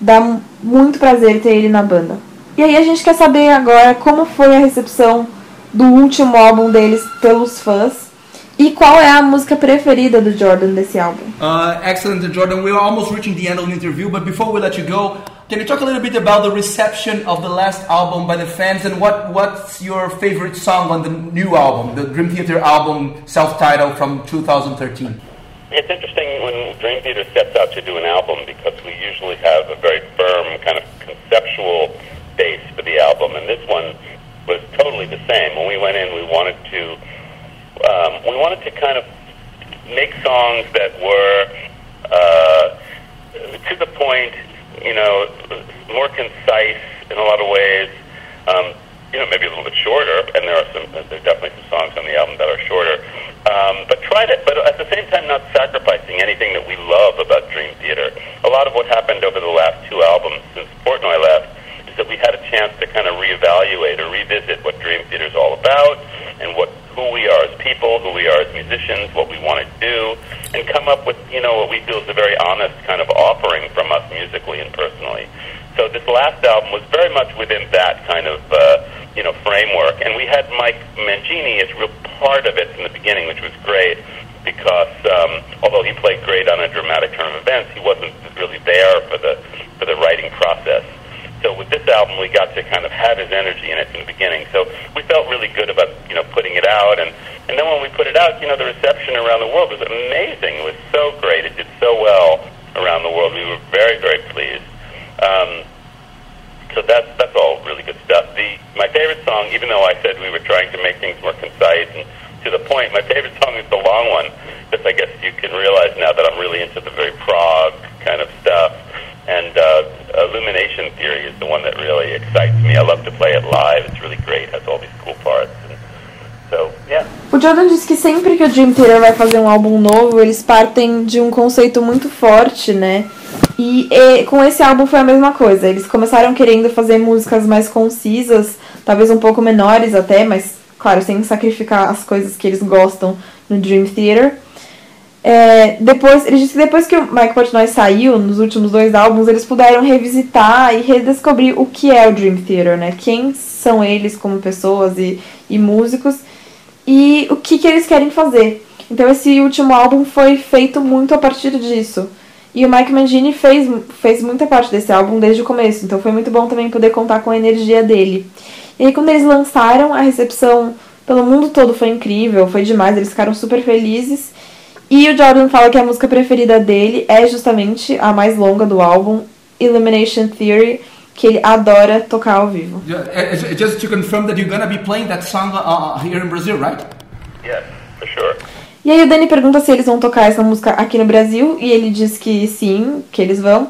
dá mu- muito prazer ter ele na banda. E aí a gente quer saber agora como foi a recepção do último álbum deles pelos fãs e qual é a música preferida do Jordan desse álbum. Uh, excellent, Jordan. We're almost reaching the end of the interview, but before we let you go, can you talk a little bit about the reception of the last album by the fans and what, what's your favorite song on the new album, the Dream Theater album, self-titled from 2013? It's interesting when Dream Theater sets out to do an album because we usually have a very firm kind of conceptual base for the album, and this one was totally the same. When we went in, we wanted to um, we wanted to kind of make songs that were uh, to the point, you know, more concise in a lot of ways. Um, you know, maybe a little bit shorter, and there are some, there are definitely some songs on the album that are shorter. Um, but try to, but at the same time, not sacrificing anything that we love about Dream Theater. A lot of what happened over the last two albums since Portnoy left that we had a chance to kind of reevaluate or revisit what Dream Theater is all about and what who we are as people, who we are as musicians, what we want to do, and come up with you know what we feel is a very honest kind of offering from us musically and personally. So this last album was very much within that kind of uh, you know framework, and we had Mike Mangini as real part of it from the beginning, which was great because um, although he played great on a dramatic turn of events, he wasn't really there for the for the writing process. So with this album, we got to kind of have his energy in it from the beginning. So we felt really good about you know putting it out, and and then when we put it out, you know the reception around the world was amazing. It was so great. It did so well around the world. We were very very pleased. Um, so that's that's all really good stuff. The my favorite song, even though I said we were trying to make things more concise and to the point, my favorite song is the long one. Because I guess you can realize now that I'm really into the very prog kind of stuff. And uh, Illumination Theory is the one that really excites me. I love to play it live. It's really great. Has all these cool parts. And so yeah. O Jordan diz que sempre que o Dream Theater vai fazer um álbum novo, eles partem de um conceito muito forte, né? E, e com esse álbum foi a mesma coisa. Eles começaram querendo fazer músicas mais concisas, talvez um pouco menores até, mas claro, sem sacrificar as coisas que eles gostam no Dream Theater. É, depois, ele disse que depois que o Mike Portnoy saiu, nos últimos dois álbuns, eles puderam revisitar e redescobrir o que é o Dream Theater, né? Quem são eles como pessoas e, e músicos e o que, que eles querem fazer. Então esse último álbum foi feito muito a partir disso. E o Mike Mangini fez, fez muita parte desse álbum desde o começo, então foi muito bom também poder contar com a energia dele. E aí quando eles lançaram, a recepção pelo mundo todo foi incrível, foi demais, eles ficaram super felizes. E o Jordan fala que a música preferida dele é justamente a mais longa do álbum, Illumination Theory, que ele adora tocar ao vivo. Ju- uh, Just to confirm that you're gonna be playing that song uh, here in Brazil, right? Yes, for sure. E aí o Dani pergunta se eles vão tocar essa música aqui no Brasil, e ele diz que sim, que eles vão.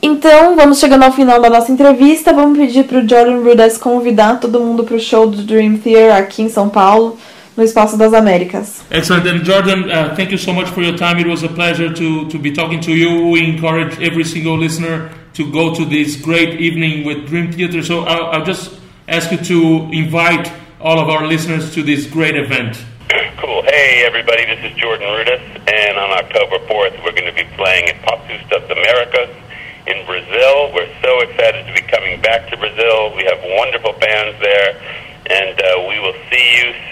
Então, vamos chegando ao final da nossa entrevista, vamos pedir pro Jordan Rudess convidar todo mundo pro show do Dream Theater aqui em São Paulo, no Espaço das Américas. Excellent. And Jordan, uh, thank you so much for your time. It was a pleasure to, to be talking to you. We encourage every single listener to go to this great evening with Dream Theater. So I'll, I'll just ask you to invite all of our listeners to this great event. Cool. Hey, everybody, this is Jordan Rudis, and on October 4th, we're going to be playing at Pop Dos Americas in Brazil. We're so excited to be coming back to Brazil. We have wonderful bands there,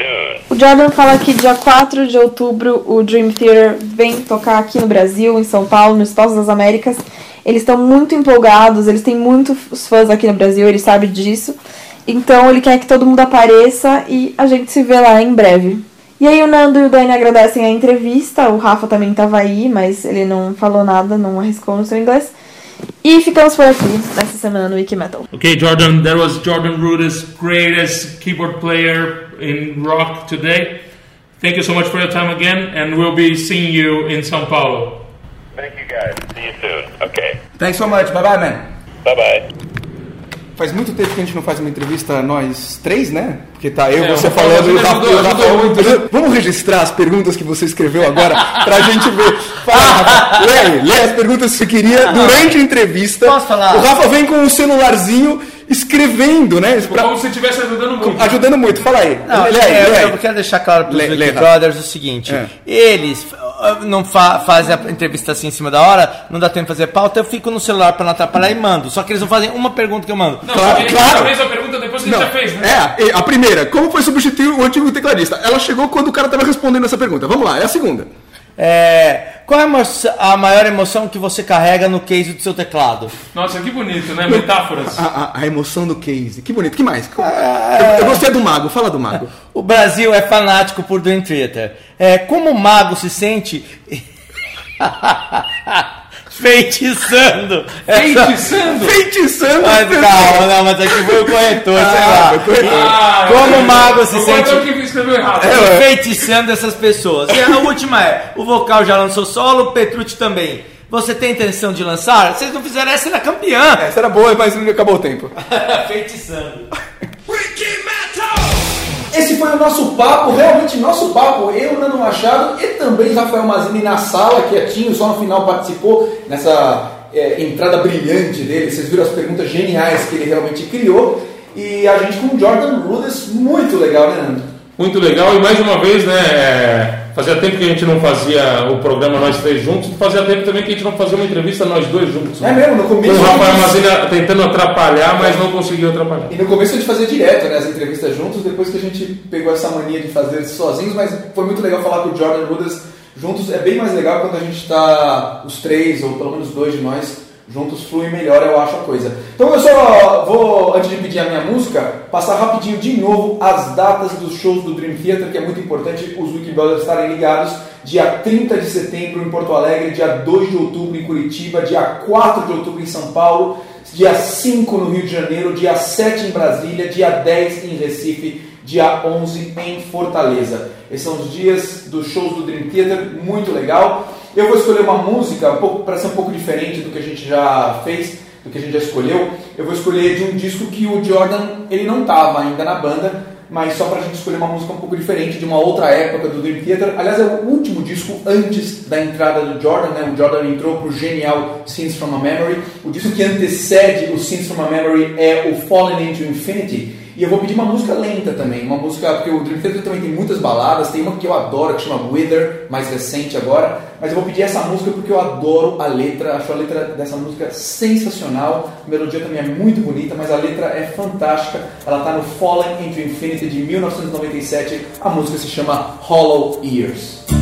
uh. O Jordan fala que dia 4 de outubro o Dream Theater vem tocar aqui no Brasil, em São Paulo, no Espaço das Américas. Eles estão muito empolgados, eles têm muitos fãs aqui no Brasil, ele sabe disso. Então ele quer que todo mundo apareça e a gente se vê lá em breve. E aí o Nando e o Dani agradecem a entrevista, o Rafa também estava aí, mas ele não falou nada, não arriscou no seu inglês. E ficamos por aqui nessa semana no Wiki Metal. Okay, Jordan, that was Jordan Rudess, greatest keyboard player in rock today. Thank you so much for your time again, and we'll be seeing you in São Paulo. Thank you guys. See you soon. Okay. Thanks so much. Bye bye, man. Bye bye. Faz muito tempo que a gente não faz uma entrevista nós três, né? Porque tá eu, É, você falando e o Rafael ajudou muito, né? Vamos registrar as perguntas que você escreveu agora pra gente ver. Fala. Lê, aí, lê as perguntas que você queria durante a entrevista. Posso falar? O Rafa vem com o celularzinho escrevendo, né? Pra- Como se estivesse ajudando muito. ajudando muito. Fala aí. Não, lê é, lê aí. eu quero deixar claro para os Lê- lê, Rafa. Brothers o seguinte: É. eles não fa fazem a entrevista assim em cima da hora, não dá tempo de fazer pauta, eu fico no celular para não atrapalhar e mando. Só que eles não fazem uma pergunta que eu mando. Não, Claro, ele claro. fez a pergunta depois que Não, já fez, né? É, a primeira, como foi substituir o antigo tecladista? Ela chegou quando o cara tava respondendo essa pergunta. Vamos lá, é a segunda. É, qual é a maior emoção que você carrega no case do seu teclado? Nossa, que bonito, né? Metáforas. A, a- a emoção do case. Que bonito. que mais? Ah, Eu, eu gostei do mago. Fala do mago. O Brasil é fanático por Dream Theater. É, como o mago se sente feitiçando? essa- Feitiçando? Feitiçando. Mas calma, não, mas aqui foi o corretor, sei lá. foi o corretor. Ah, Como o mago se o sente- que escreveu errado. Feitiçando essas pessoas. E a última é: o vocal já lançou solo, o Petrucci também. Você tem intenção de lançar? Vocês não fizeram essa, era campeã. Essa era boa, mas não acabou o tempo. Feitiçando. Esse foi o nosso papo, realmente nosso papo. Eu, Nando Machado e também Rafael Mazini na sala, quietinho, só no final participou nessa é, entrada brilhante dele. Vocês viram as perguntas geniais que ele realmente criou. E a gente com o Jordan Rudess, muito legal, né, Nando? Muito legal e mais uma vez, né? é, Fazia tempo que a gente não fazia o programa nós três juntos, fazia tempo também que a gente não fazia uma entrevista nós dois juntos. né? É mesmo, no começo. Com o Rafael Mazina tentando atrapalhar, mas não conseguiu atrapalhar. E no começo a gente fazia direto né, as entrevistas juntos, depois que a gente pegou essa mania de fazer sozinhos, mas foi muito legal falar com o Jordan Rudess juntos. É bem mais legal quando a gente está os três, ou pelo menos dois de nós, juntos flui melhor, eu acho a coisa. Então eu só vou, antes de pedir a minha música, passar rapidinho de novo as datas dos shows do Dream Theater, que é muito importante os Wikibrothers estarem ligados. Dia 30 de setembro em Porto Alegre, dia 2 de outubro em Curitiba, dia 4 de outubro em São Paulo, dia 5 no Rio de Janeiro, dia 7 em Brasília, dia 10 em Recife, dia 11 em Fortaleza. Esses são os dias dos shows do Dream Theater, muito legal. Eu vou escolher uma música um para ser um pouco diferente do que a gente já fez, do que a gente já escolheu. Eu vou escolher de um disco que o Jordan ele não estava ainda na banda, mas só para a gente escolher uma música um pouco diferente de uma outra época do Dream Theater. Aliás, é o último disco antes da entrada do Jordan, né? O Jordan entrou pro genial Scenes from a Memory. O disco que antecede o Scenes from a Memory é o Fallen into Infinity. E eu vou pedir uma música lenta também, uma música, porque o Dream Theater também tem muitas baladas, tem uma que eu adoro, que chama Wither, mais recente agora, mas eu vou pedir essa música porque eu adoro a letra, acho a letra dessa música sensacional, a melodia também é muito bonita, mas a letra é fantástica, ela está no Fallen into Infinity de 1997, a música se chama Hollow Ears.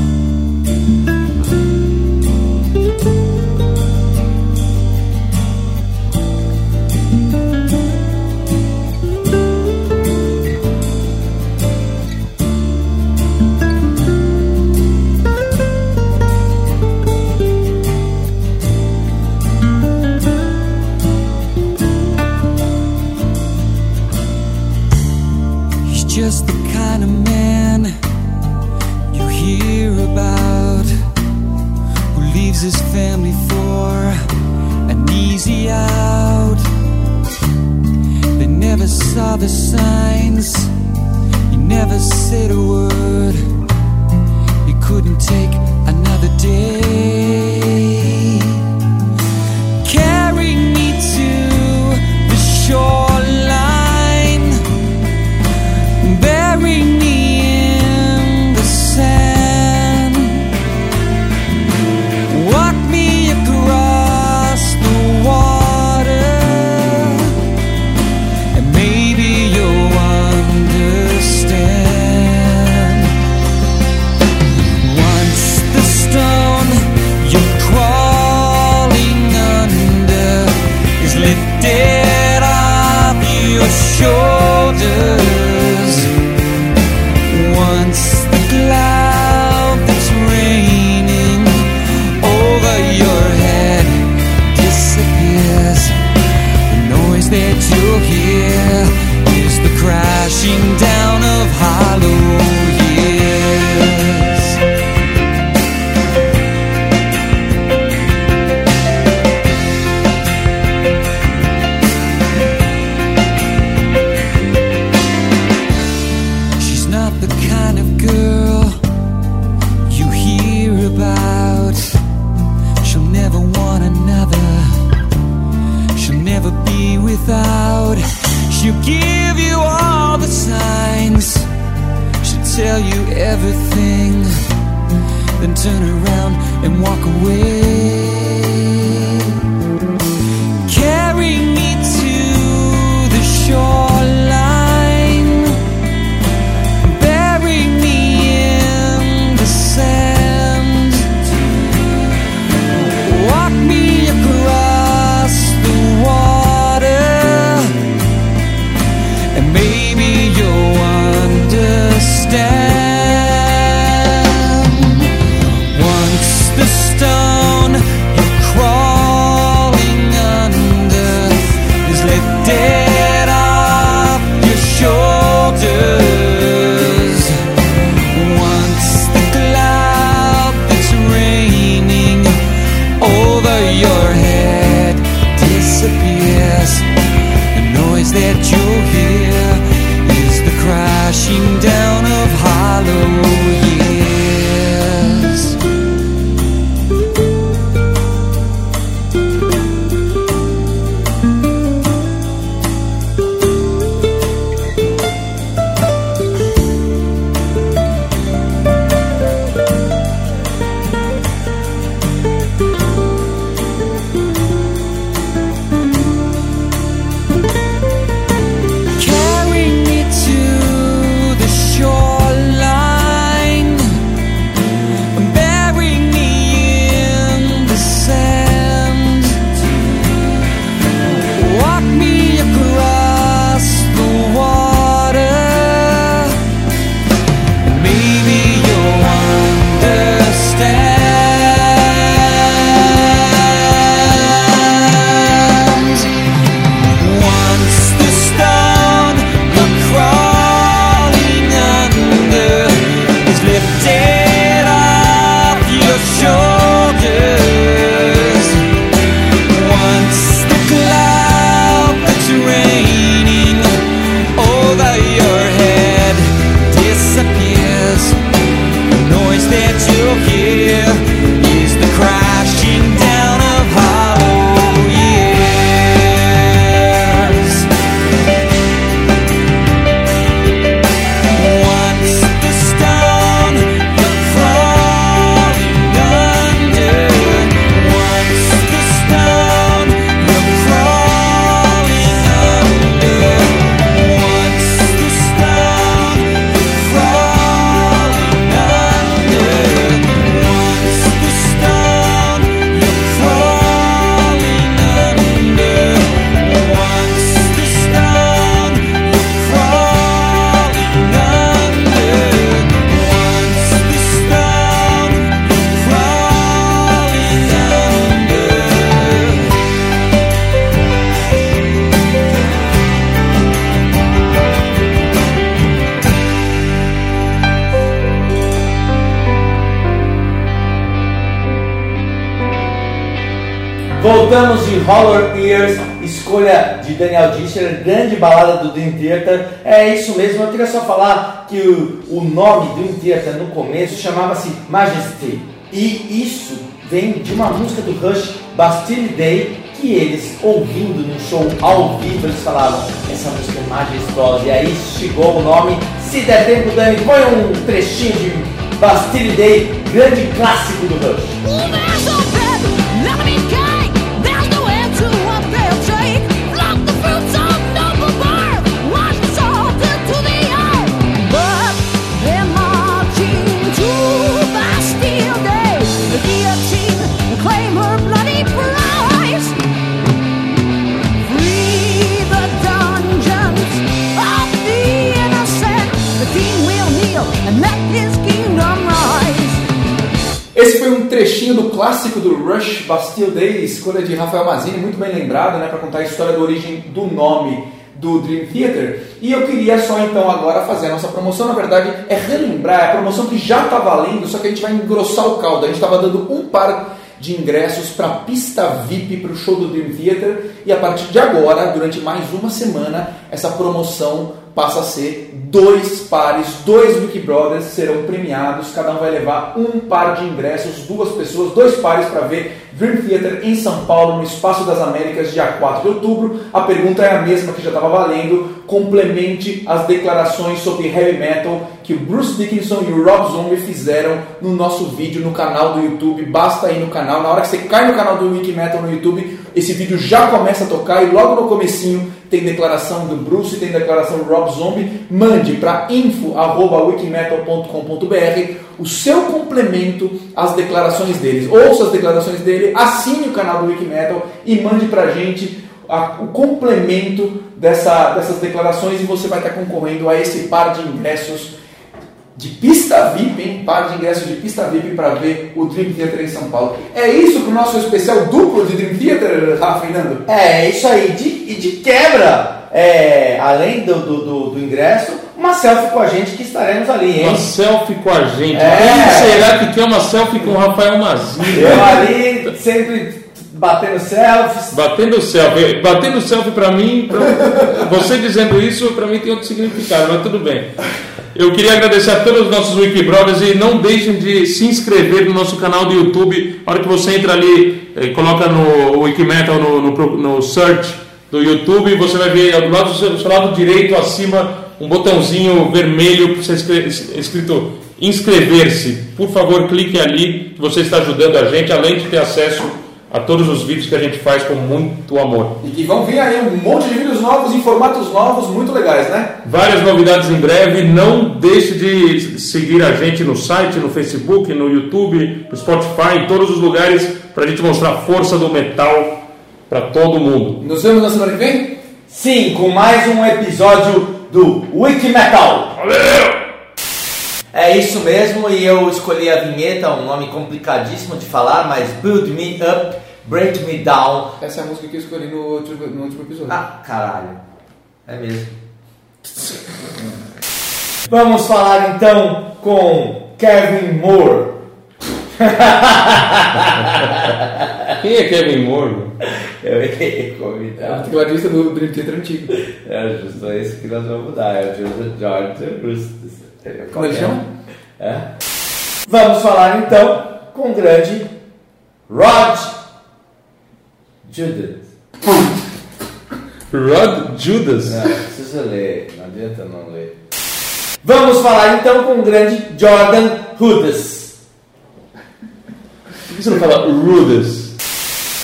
Everything. Then turn around and walk away. Horror Ears, escolha de Daniel Discher, grande balada do Dream Theater. É isso mesmo, eu queria só falar que o, o nome Dream Theater no começo chamava-se Majesty. E isso vem de uma música do Rush, Bastille Day, que eles, ouvindo no show ao vivo, eles falavam, essa música é majestosa. E aí chegou o nome. Se der tempo, Dani, põe um trechinho de Bastille Day, grande clássico do Rush. Trechinho do clássico do Rush Bastille Day, escolha de Rafael Mazini, muito bem lembrado, né, para contar a história da origem do nome do Dream Theater. E eu queria só então agora fazer a nossa promoção, na verdade é relembrar é a promoção que já está valendo, só que a gente vai engrossar o caldo. A gente estava dando um par de ingressos para a pista VIP para o show do Dream Theater e a partir de agora, durante mais uma semana, essa promoção passa a ser dois pares, dois Wiki Brothers serão premiados, cada um vai levar um par de ingressos, duas pessoas, dois pares para ver. Dream Theater em São Paulo, no Espaço das Américas, dia 4 de outubro. A pergunta é a mesma que já estava valendo, complemente as declarações sobre heavy metal que o Bruce Dickinson e o Rob Zombie fizeram no nosso vídeo no canal do YouTube. Basta ir no canal, na hora que você cai no canal do Wiki Metal no YouTube, esse vídeo já começa a tocar e logo no comecinho tem declaração do Bruce, tem declaração do Rob Zombie. Mande para info@wikimetal.com.br o seu complemento às declarações deles. Ouça as declarações dele, assine o canal do Wikimetal e mande pra gente a- o complemento dessa- dessas declarações e você vai estar concorrendo a esse par de ingressos de pista VIP, hein? Par de ingressos de pista VIP para ver o Dream Theater em São Paulo. É isso pro nosso especial duplo de Dream Theater, Rafa Fernando? É, isso aí. De, e de quebra, é, além do, do, do- do ingresso, uma selfie com a gente que estaremos ali, hein? Uma selfie com a gente. É. Quem será que quer uma selfie com o Rafael Mazini? Eu ali sempre batendo selfies. Batendo selfie. Batendo selfie pra mim, pra- você dizendo isso, pra mim tem outro significado, mas tudo bem. Eu queria agradecer a todos os nossos Wikibrothers e não deixem de se inscrever no nosso canal do YouTube. Na hora que você entra ali, eh, coloca no Wikimetal no, no, no search do YouTube, você vai ver do lado do seu, do seu lado direito acima um botãozinho vermelho escrito inscrever-se. Por favor, clique ali, que você está ajudando a gente, além de ter acesso a todos os vídeos que a gente faz com muito amor. E que vão vir aí um monte de vídeos novos em formatos novos, muito legais, né? Várias novidades em breve. Não deixe de seguir a gente no site, no Facebook, no YouTube, no Spotify, em todos os lugares, para a gente mostrar a força do metal para todo mundo. Nos vemos na semana que vem? Sim, com mais um episódio do Wiki Metal. Valeu! É isso mesmo, e eu escolhi a vinheta, um nome complicadíssimo de falar, mas Build Me Up, Break Me Down. Essa é a música que eu escolhi no, outro, no último episódio. Ah, caralho. É mesmo. Vamos falar então com Kevin Moore. Quem é Kevin Moore? Eu ia É o tecladista do Dream Theater antigo. É justo isso que nós vamos mudar, é o Joseph George Augustus. Como ele chama? É. Vamos falar então com o grande Rod Judas. Rod Judas. Não, precisa ler, não adianta não ler. Vamos falar então com o grande Jordan Rudess. Por que você não fala Rudas?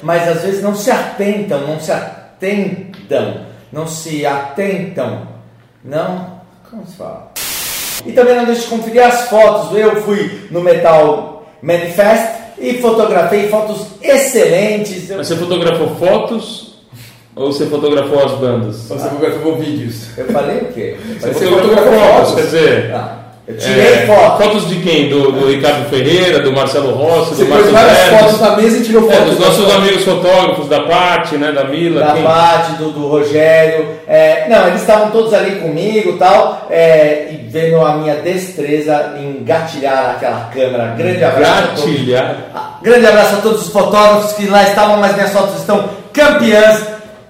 Mas às vezes não se atentam, não se atentam, não se atentam, não. Como se fala? E também não deixe de conferir as fotos. Eu fui no Metal Manifest e fotografei fotos excelentes. Mas você fotografou fotos ou você fotografou as bandas? Você fotografou vídeos. Eu falei o quê? Eu Você fotografou fotos, quer dizer. Ah, eu tirei é, foto. Fotos de quem? Do, do Ricardo Ferreira, do Marcelo Rossi, Você do Marcos várias Neves, fotos na mesa e tirou é, fotos. dos das nossos fotos. amigos fotógrafos, da Paty, né, da Mila. da quem? parte do, do Rogério. É, não, eles estavam todos ali comigo e tal, é, e vendo a minha destreza em gatilhar aquela câmera. Grande abraço. Gatilhar. Ah, Grande abraço a todos os fotógrafos que lá estavam, mas minhas fotos estão campeãs.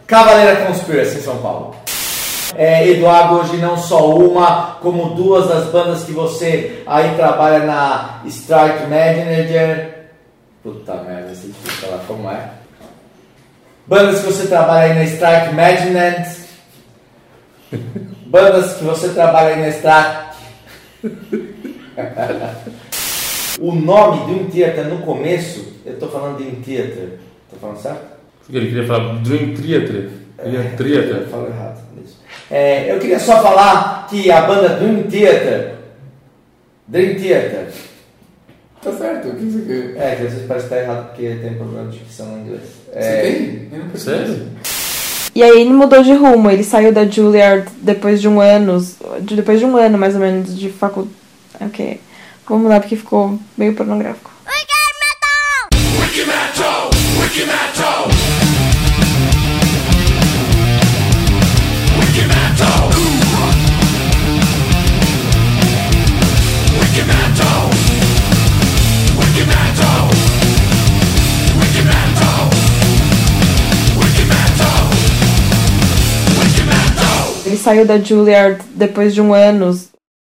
Cavaleira Conspiracy em São Paulo. É, Eduardo, hoje não só uma, como duas das bandas que você aí trabalha na Strike Manager. Puta merda, tem que falar como é. Bandas que você trabalha aí na Strike Management. Bandas que você trabalha aí na Strike. o nome In Theater no começo, eu tô falando In Theater. Tô falando certo? Porque ele queria falar Dream Theater. Queria Eu Theater. falo errado nisso. É, eu queria só falar que a banda Dream Theater. Dream Theater. Tá certo, o que você quer? É, que às vezes parece que tá errado porque tem problema de dicção no inglês. Você É, tem? Eu não Sério? isso. E aí ele mudou de rumo, ele saiu da Juilliard depois de um ano, de- depois de um ano mais ou menos de faculdade. Ok. Vamos mudar porque ficou meio pornográfico. Ele saiu da Juilliard depois de um ano